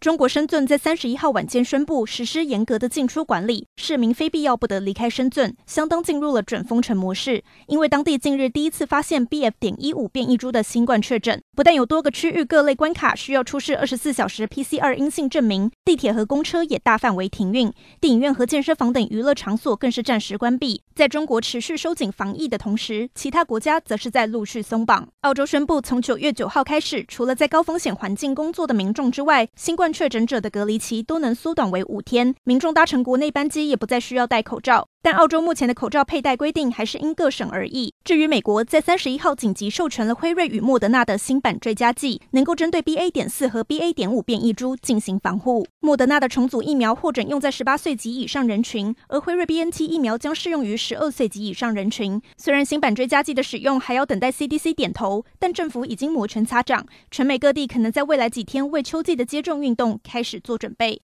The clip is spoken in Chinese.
中国深圳在三十一号晚间宣布实施严格的进出管理，市民非必要不得离开深圳，相当进入了准封城模式。因为当地近日第一次发现 BF. 点一五变异株的新冠确诊，不但有多个区域各类关卡需要出示二十四小时 PCR 阴性证明，地铁和公车也大范围停运，电影院和健身房等娱乐场所更是暂时关闭。在中国持续收紧防疫的同时，其他国家则是在陆续松绑。澳洲宣布从九月九号开始，除了在高风险环境工作的民众之外，新冠确诊者的隔离期都能缩短为五天，民众搭乘国内班机也不再需要戴口罩。但澳洲目前的口罩佩戴规定还是因各省而异。至于美国，在三十一号紧急授权了辉瑞与莫德纳的新版追加剂，能够针对 BA. 点四和 BA. 点五变异株进行防护。莫德纳的重组疫苗获准用在十八岁及以上人群，而辉瑞 BNT 疫苗将适用于十二岁及以上人群。虽然新版追加剂的使用还要等待 CDC 点头，但政府已经摩拳擦掌，全美各地可能在未来几天为秋季的接种运动开始做准备。